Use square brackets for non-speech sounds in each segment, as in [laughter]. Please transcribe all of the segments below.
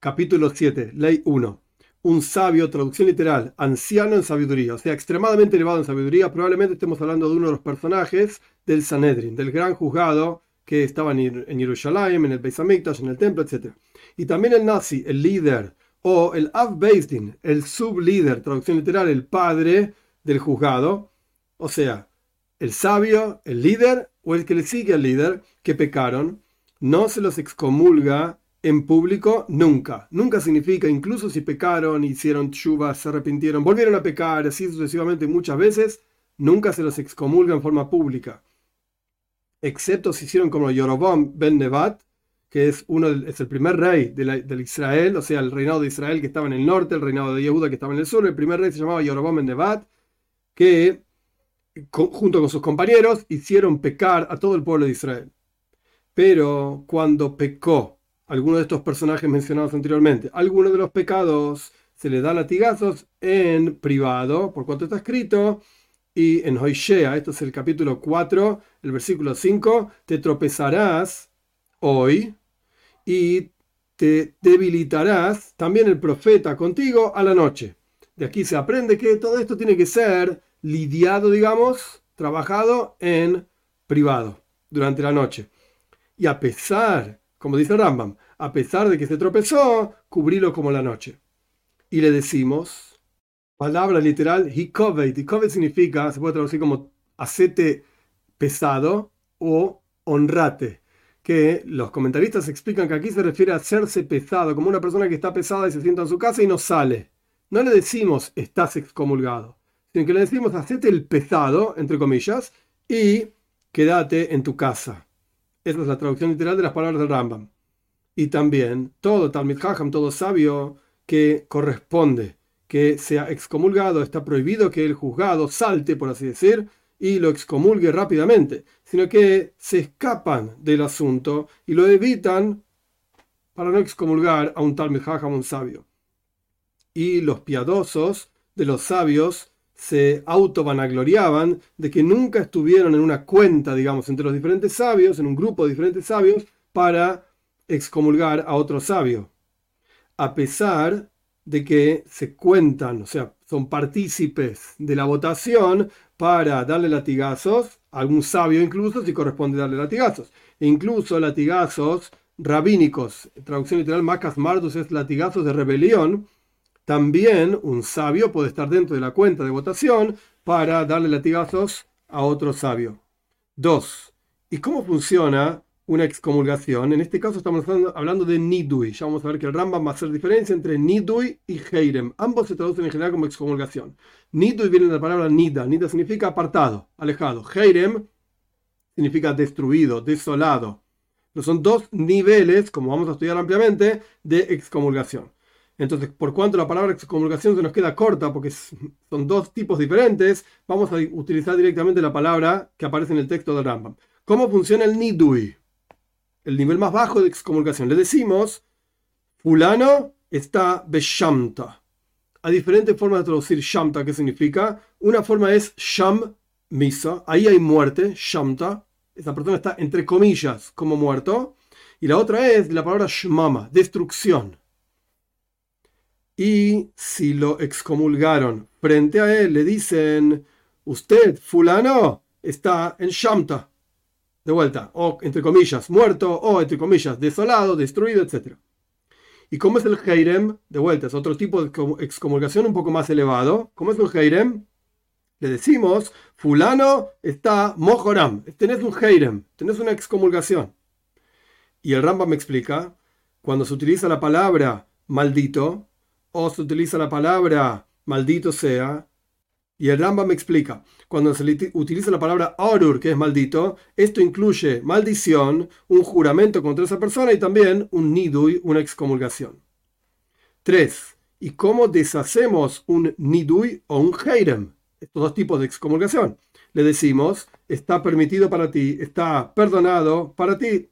Capítulo 7, Ley 1. Un sabio, traducción literal, anciano en sabiduría, o sea, extremadamente elevado en sabiduría. Probablemente estemos hablando de uno de los personajes del Sanedrin, del gran juzgado que estaba en Jerusalén, en el Beis en el templo, etc. Y también el nazi, el líder, o el Av Din, el sublíder, traducción literal, el padre del juzgado, o sea, el sabio, el líder o el que le sigue al líder que pecaron, no se los excomulga en público nunca. Nunca significa, incluso si pecaron, hicieron chubas, se arrepintieron, volvieron a pecar, así sucesivamente muchas veces, nunca se los excomulga en forma pública. Excepto si hicieron como Yorobam ben Nevat, que es, uno, es el primer rey de Israel, o sea, el reinado de Israel que estaba en el norte, el reinado de Yehuda que estaba en el sur. El primer rey se llamaba Yorobam ben Nevat, que junto con sus compañeros hicieron pecar a todo el pueblo de Israel. Pero cuando pecó alguno de estos personajes mencionados anteriormente, alguno de los pecados se le da latigazos en privado, por cuanto está escrito, y en Hoishea, esto es el capítulo 4, el versículo 5, te tropezarás hoy y te debilitarás también el profeta contigo a la noche. De aquí se aprende que todo esto tiene que ser lidiado, digamos, trabajado en privado durante la noche. Y a pesar, como dice Rambam, a pesar de que se tropezó, cubrilo como la noche. Y le decimos, palabra literal, hikovet. Hikovet significa, se puede traducir como acete pesado o honrate. Que los comentaristas explican que aquí se refiere a hacerse pesado, como una persona que está pesada y se sienta en su casa y no sale. No le decimos estás excomulgado sino que le decimos hacete el pesado, entre comillas, y quédate en tu casa. Esa es la traducción literal de las palabras del Rambam. Y también todo Talmud Hajam, todo sabio, que corresponde que sea excomulgado, está prohibido que el juzgado salte, por así decir, y lo excomulgue rápidamente, sino que se escapan del asunto y lo evitan para no excomulgar a un Talmud Hajam, un sabio. Y los piadosos de los sabios se autovanagloriaban de que nunca estuvieron en una cuenta, digamos, entre los diferentes sabios, en un grupo de diferentes sabios, para excomulgar a otro sabio. A pesar de que se cuentan, o sea, son partícipes de la votación para darle latigazos, algún sabio incluso, si corresponde darle latigazos. E incluso latigazos rabínicos, traducción literal, Macas Mardus es latigazos de rebelión, también un sabio puede estar dentro de la cuenta de votación para darle latigazos a otro sabio. 2. ¿Y cómo funciona una excomulgación? En este caso estamos hablando de nidui. Ya vamos a ver que el Rambam va a hacer diferencia entre nidui y heirem. Ambos se traducen en general como excomulgación. Nidui viene de la palabra nida. Nida significa apartado, alejado. Heirem significa destruido, desolado. son dos niveles, como vamos a estudiar ampliamente, de excomulgación. Entonces, por cuanto la palabra excomulgación se nos queda corta, porque son dos tipos diferentes, vamos a utilizar directamente la palabra que aparece en el texto del Rambam. ¿Cómo funciona el nidui? El nivel más bajo de excomulgación. Le decimos, fulano está beshamta. Hay diferentes formas de traducir shamta, ¿qué significa? Una forma es sham misa, ahí hay muerte, shamta. Esa persona está entre comillas como muerto. Y la otra es la palabra shmama, destrucción. Y si lo excomulgaron frente a él, le dicen, usted, fulano, está en Shamta. De vuelta, o entre comillas, muerto, o entre comillas, desolado, destruido, etc. ¿Y cómo es el Heirem? De vuelta, es otro tipo de excomulgación un poco más elevado. ¿Cómo es el Heirem? Le decimos, fulano está mojoram, tenés un Heirem, tenés una excomulgación. Y el Rambam me explica, cuando se utiliza la palabra maldito, se utiliza la palabra maldito sea, y el Rambam me explica, cuando se utiliza la palabra orur, que es maldito, esto incluye maldición, un juramento contra esa persona y también un nidui, una excomulgación. 3. ¿Y cómo deshacemos un nidui o un heirem? Estos dos tipos de excomulgación. Le decimos, está permitido para ti, está perdonado para ti.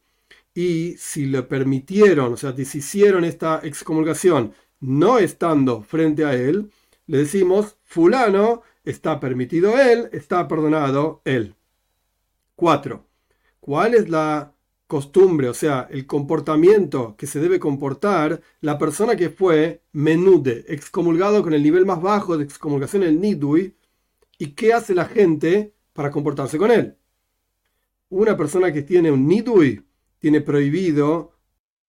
Y si le permitieron, o sea, deshicieron esta excomulgación no estando frente a él, le decimos, fulano, está permitido él, está perdonado él. 4. ¿Cuál es la costumbre, o sea, el comportamiento que se debe comportar la persona que fue menude, excomulgado con el nivel más bajo de excomulgación, el nidui, y qué hace la gente para comportarse con él. Una persona que tiene un nidui tiene prohibido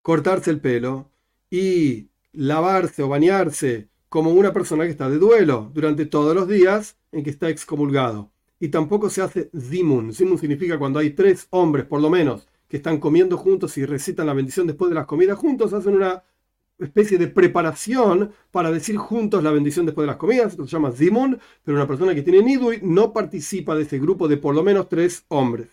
cortarse el pelo y lavarse o bañarse como una persona que está de duelo durante todos los días en que está excomulgado. Y tampoco se hace zimun. Zimun significa cuando hay tres hombres, por lo menos, que están comiendo juntos y recitan la bendición después de las comidas juntos, hacen una especie de preparación para decir juntos la bendición después de las comidas, se llama Zimun, pero una persona que tiene Nidui no participa de ese grupo de por lo menos tres hombres.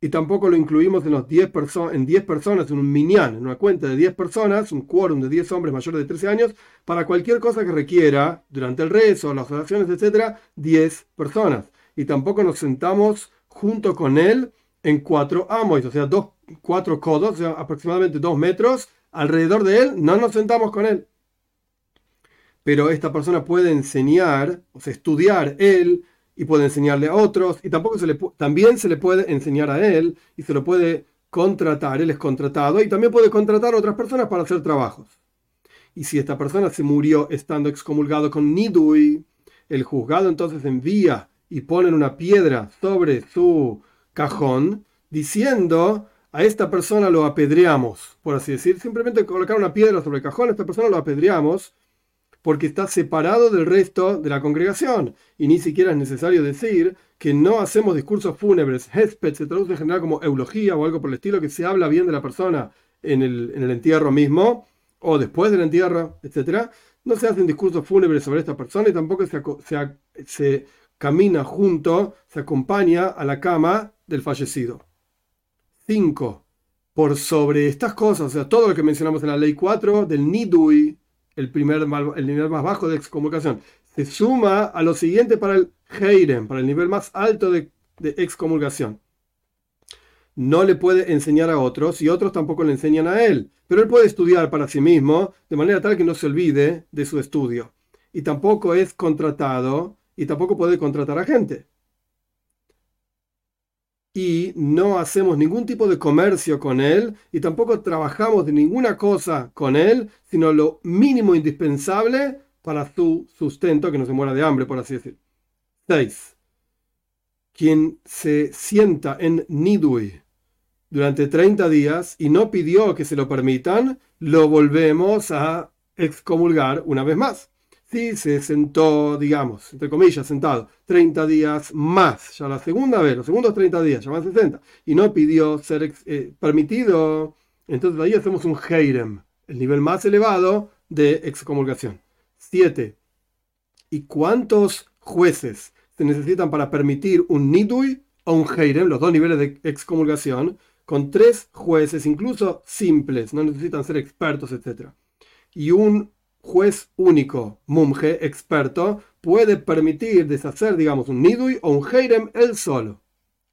Y tampoco lo incluimos en, los 10 en 10 personas, en un minyan, en una cuenta de 10 personas, un quórum de 10 hombres mayores de 13 años, para cualquier cosa que requiera, durante el rezo, las oraciones, etc., 10 personas. Y tampoco nos sentamos junto con él en cuatro amos, o sea, dos, cuatro codos, o sea, aproximadamente dos metros, alrededor de él, no nos sentamos con él. Pero esta persona puede enseñar, o sea, estudiar él y puede enseñarle a otros, y tampoco se le, también se le puede enseñar a él y se lo puede contratar, él es contratado, y también puede contratar a otras personas para hacer trabajos. Y si esta persona se murió estando excomulgado con Nidui, el juzgado entonces envía y pone una piedra sobre su cajón, diciendo a esta persona lo apedreamos, por así decir, simplemente colocar una piedra sobre el cajón, a esta persona lo apedreamos porque está separado del resto de la congregación. Y ni siquiera es necesario decir que no hacemos discursos fúnebres. Hesped se traduce en general como eulogía o algo por el estilo, que se habla bien de la persona en el, en el entierro mismo o después del entierro, etc. No se hacen discursos fúnebres sobre esta persona y tampoco se, se, se camina junto, se acompaña a la cama del fallecido. 5. Por sobre estas cosas, o sea, todo lo que mencionamos en la ley 4 del Nidui, el, primer, el nivel más bajo de excomulgación, se suma a lo siguiente para el Heirem, para el nivel más alto de, de excomulgación. No le puede enseñar a otros y otros tampoco le enseñan a él, pero él puede estudiar para sí mismo de manera tal que no se olvide de su estudio. Y tampoco es contratado y tampoco puede contratar a gente y no hacemos ningún tipo de comercio con él y tampoco trabajamos de ninguna cosa con él, sino lo mínimo indispensable para su sustento, que no se muera de hambre, por así decir. 6. Quien se sienta en Nidui durante 30 días y no pidió que se lo permitan, lo volvemos a excomulgar una vez más si se sentó, digamos, entre comillas, sentado 30 días más, ya la segunda vez, los segundos 30 días, ya más 60, y no pidió ser eh, permitido, entonces ahí hacemos un heirem, el nivel más elevado de excomulgación. 7. ¿Y cuántos jueces se necesitan para permitir un nidui o un heirem, los dos niveles de excomulgación? Con tres jueces, incluso simples, no necesitan ser expertos, etc. Y un juez único, mumje, experto, puede permitir deshacer, digamos, un nidui o un heirem él solo.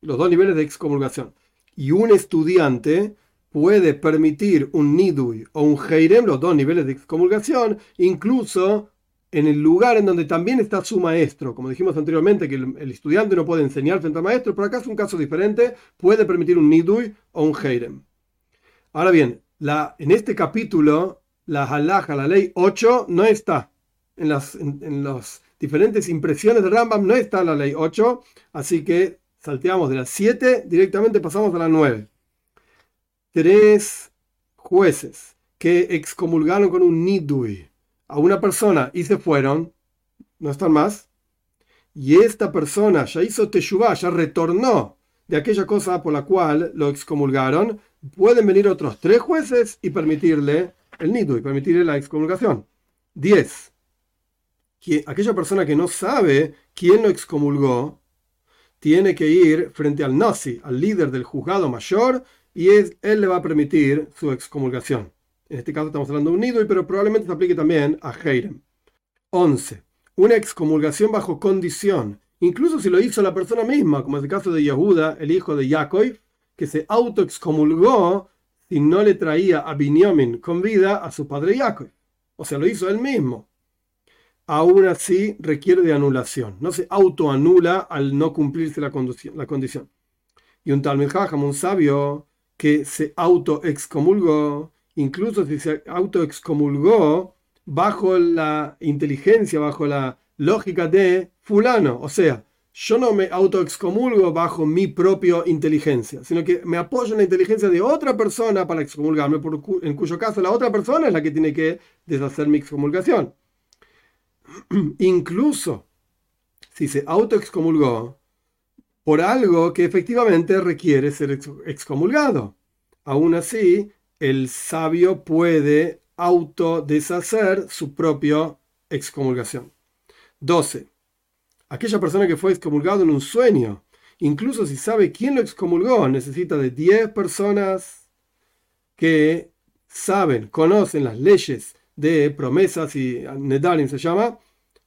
Los dos niveles de excomulgación. Y un estudiante puede permitir un nidui o un heirem, los dos niveles de excomulgación, incluso en el lugar en donde también está su maestro. Como dijimos anteriormente, que el, estudiante no puede enseñar frente al maestro, pero acá es un caso diferente, puede permitir un nidui o un heirem. Ahora bien, en este capítulo la halaja, la ley 8, no está. En las, en, diferentes impresiones de Rambam no está la ley 8, así que salteamos de las 7, directamente pasamos a la 9. Tres jueces que excomulgaron con un nidui a una persona y se fueron, no están más, y esta persona ya hizo teshuvah, ya retornó de aquella cosa por la cual lo excomulgaron, pueden venir otros tres jueces y permitirle el nido y permitirle la excomulgación. 10. Aquella persona que no sabe quién lo excomulgó, tiene que ir frente al nazi, al líder del juzgado mayor, y él le va a permitir su excomulgación. En este caso estamos hablando de un nido, pero probablemente se aplique también a Heirem. 11. Una excomulgación bajo condición, incluso si lo hizo la persona misma, como es el caso de Yehuda, el hijo de Jacob, que se autoexcomulgó y no le traía a Binyamin con vida a su padre Jacob. O sea, lo hizo él mismo. Aún así requiere de anulación. No se autoanula al no cumplirse la, condición. Y un tal Jajam, un sabio, que se autoexcomulgó, incluso si se autoexcomulgó bajo la inteligencia, bajo la lógica de fulano, o sea, yo no me autoexcomulgo bajo mi propia inteligencia, sino que me apoyo en la inteligencia de otra persona para excomulgarme, en cuyo caso la otra persona es la que tiene que deshacer mi excomulgación. [clears throat] Incluso si se autoexcomulgó por algo que efectivamente requiere ser excomulgado. Aún así, el sabio puede autodeshacer su propia excomulgación. 12. Aquella persona que fue excomulgado en un sueño, incluso si sabe quién lo excomulgó, necesita de 10 personas que saben, conocen las leyes de promesas y nedarim se llama,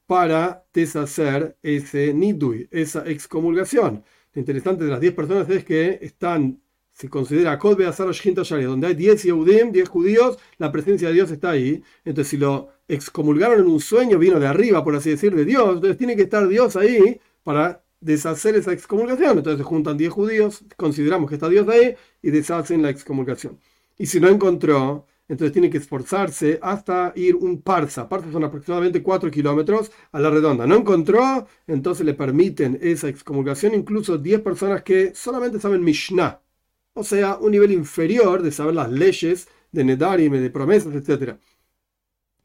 para deshacer ese nidui, esa excomulgación. Lo interesante de las 10 personas es que están, se considera Kod donde hay 10 Yehudim, 10 judíos, la presencia de Dios está ahí. Entonces, si lo excomulgaron en un sueño, vino de arriba, por así decir, de Dios, entonces tiene que estar Dios ahí para deshacer esa excomulgación. Entonces se juntan 10 judíos, consideramos que está Dios ahí y deshacen la excomulgación. Y si no encontró, entonces tiene que esforzarse hasta ir un parsa. Parsa son aproximadamente 4 kilómetros a la redonda. No encontró, entonces le permiten esa excomulgación incluso 10 personas que solamente saben Mishnah, o sea, un nivel inferior de saber las leyes de Nedarim, de promesas, etc.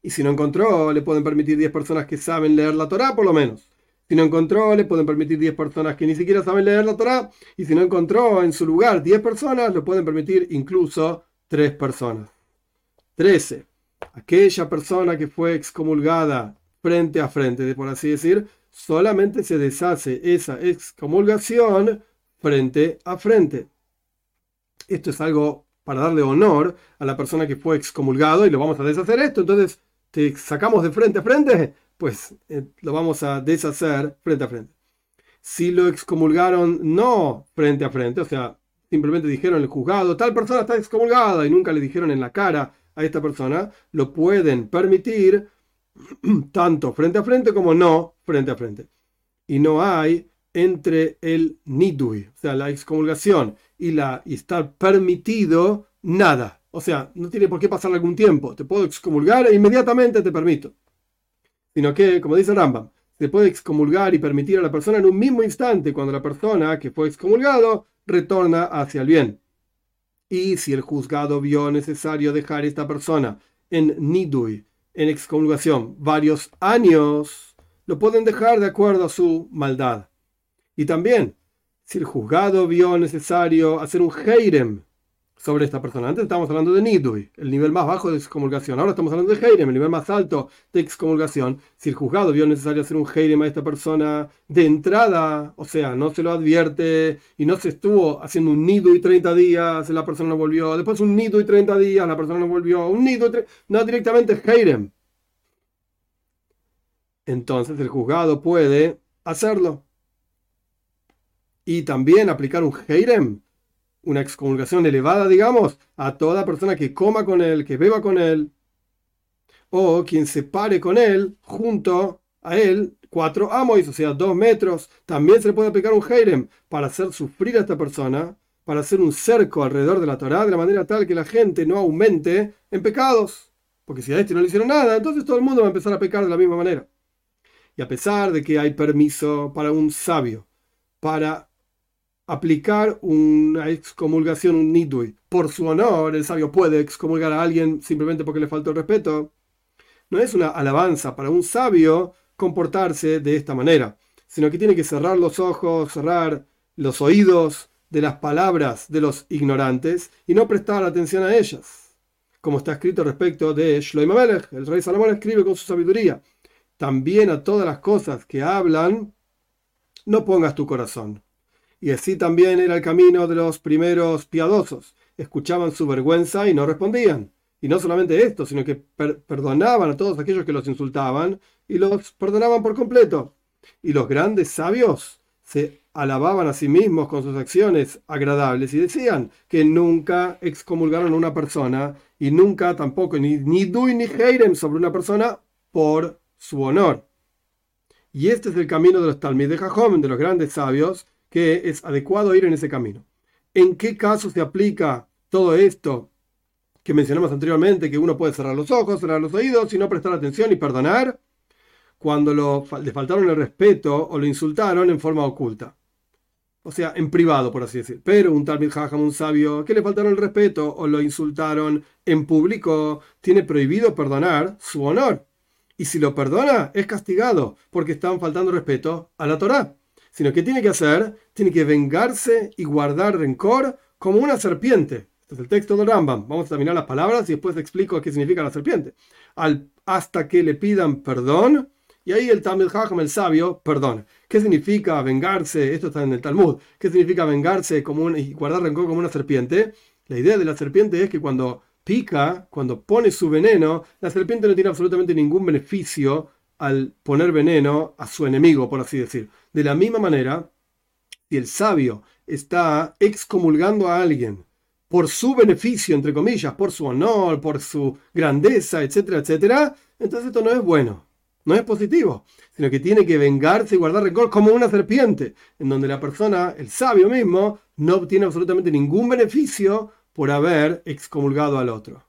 Y si no encontró, le pueden permitir 10 personas que saben leer la Torah, por lo menos. Si no encontró, le pueden permitir 10 personas que ni siquiera saben leer la Torah. Y si no encontró en su lugar 10 personas, le pueden permitir incluso 3 personas. 13. Aquella persona que fue excomulgada frente a frente, por así decir, solamente se deshace esa excomulgación frente a frente. Esto es algo para darle honor a la persona que fue excomulgado y lo vamos a deshacer esto. Entonces, te sacamos de frente a frente, pues eh, lo vamos a deshacer frente a frente. Si lo excomulgaron no frente a frente, o sea, simplemente dijeron el juzgado, tal persona está excomulgada y nunca le dijeron en la cara, a esta persona, lo pueden permitir [clears throat] tanto frente a frente como no frente a frente. Y no hay entre el nidui, o sea, la excomulgación y, la, y estar permitido nada. O sea, no tiene por qué pasar algún tiempo. Te puedo excomulgar e inmediatamente te permito. Sino que, como dice Rambam, se puede excomulgar y permitir a la persona en un mismo instante cuando la persona que fue excomulgado retorna hacia el bien. Y si el juzgado vio necesario dejar a esta persona en nidui, en excomulgación, varios años, lo pueden dejar de acuerdo a su maldad. Y también, si el juzgado vio necesario hacer un heirem, sobre esta persona. Antes estábamos hablando de Nidui, el nivel más bajo de excomulgación. Ahora estamos hablando de Heirem, el nivel más alto de excomulgación. Si el juzgado vio necesario hacer un Heirem a esta persona de entrada, o sea, no se lo advierte y no se estuvo haciendo un Nidui 30 días, la persona no volvió. Después un Nidui 30 días, la persona no volvió. Un Nidui, no directamente Heirem. Entonces el juzgado puede hacerlo. Y también aplicar un Heirem una excomulgación elevada, digamos, a toda persona que coma con él, que beba con él, o quien se pare con él junto a él cuatro amos, o sea, dos metros. También se le puede aplicar un heirem para hacer sufrir a esta persona, para hacer un cerco alrededor de la Torah, de la manera tal que la gente no aumente en pecados. Porque si a este no le hicieron nada, entonces todo el mundo va a empezar a pecar de la misma manera. Y a pesar de que hay permiso para un sabio para aplicar una excomulgación, un nidui, por su honor, el sabio puede excomulgar a alguien simplemente porque le faltó el respeto. No es una alabanza para un sabio comportarse de esta manera, sino que tiene que cerrar los ojos, cerrar los oídos de las palabras de los ignorantes y no prestar atención a ellas. Como está escrito respecto de Shlomo el rey Salomón escribe con su sabiduría, también a todas las cosas que hablan, no pongas tu corazón y así también era el camino de los primeros piadosos. Escuchaban su vergüenza y no respondían. Y no solamente esto, sino que perdonaban a todos aquellos que los insultaban y los perdonaban por completo. Y los grandes sabios se alababan a sí mismos con sus acciones agradables y decían que nunca excomulgaron a una persona y nunca tampoco ni, ni Dui ni Heirem sobre una persona por su honor. Y este es el camino de los Talmid de Jajom, de los grandes sabios, que es adecuado ir en ese camino. ¿En qué caso se aplica todo esto que mencionamos anteriormente, que uno puede cerrar los ojos, cerrar los oídos y no prestar atención y perdonar cuando le faltaron el respeto o lo insultaron en forma oculta. O sea, en privado, por así decir. Pero un tal Jajam, un sabio, que le faltaron el respeto o lo insultaron en público, tiene prohibido perdonar su honor. Y si lo perdona, es castigado, porque están faltando respeto a la Torá. Sino que tiene que hacer, tiene que vengarse y guardar rencor como una serpiente. Este es el texto de Rambam. Vamos a terminar las palabras y después explico qué significa la serpiente. Hasta que le pidan perdón, y ahí el Talmud Hacham, el sabio, perdona. ¿Qué significa vengarse? Esto está en el Talmud. ¿Qué significa vengarse como y guardar rencor como una serpiente? La idea de la serpiente es que cuando pica, cuando pone su veneno, la serpiente no tiene absolutamente ningún beneficio al poner veneno a su enemigo, por así decir. De la misma manera, si el sabio está excomulgando a alguien por su beneficio, entre comillas, por su honor, por su grandeza, etcétera, etcétera, entonces esto no es bueno no es positivo, sino que tiene que vengarse y guardar rencor como una serpiente, en donde la persona, el sabio mismo, no obtiene absolutamente ningún beneficio por haber excomulgado al otro.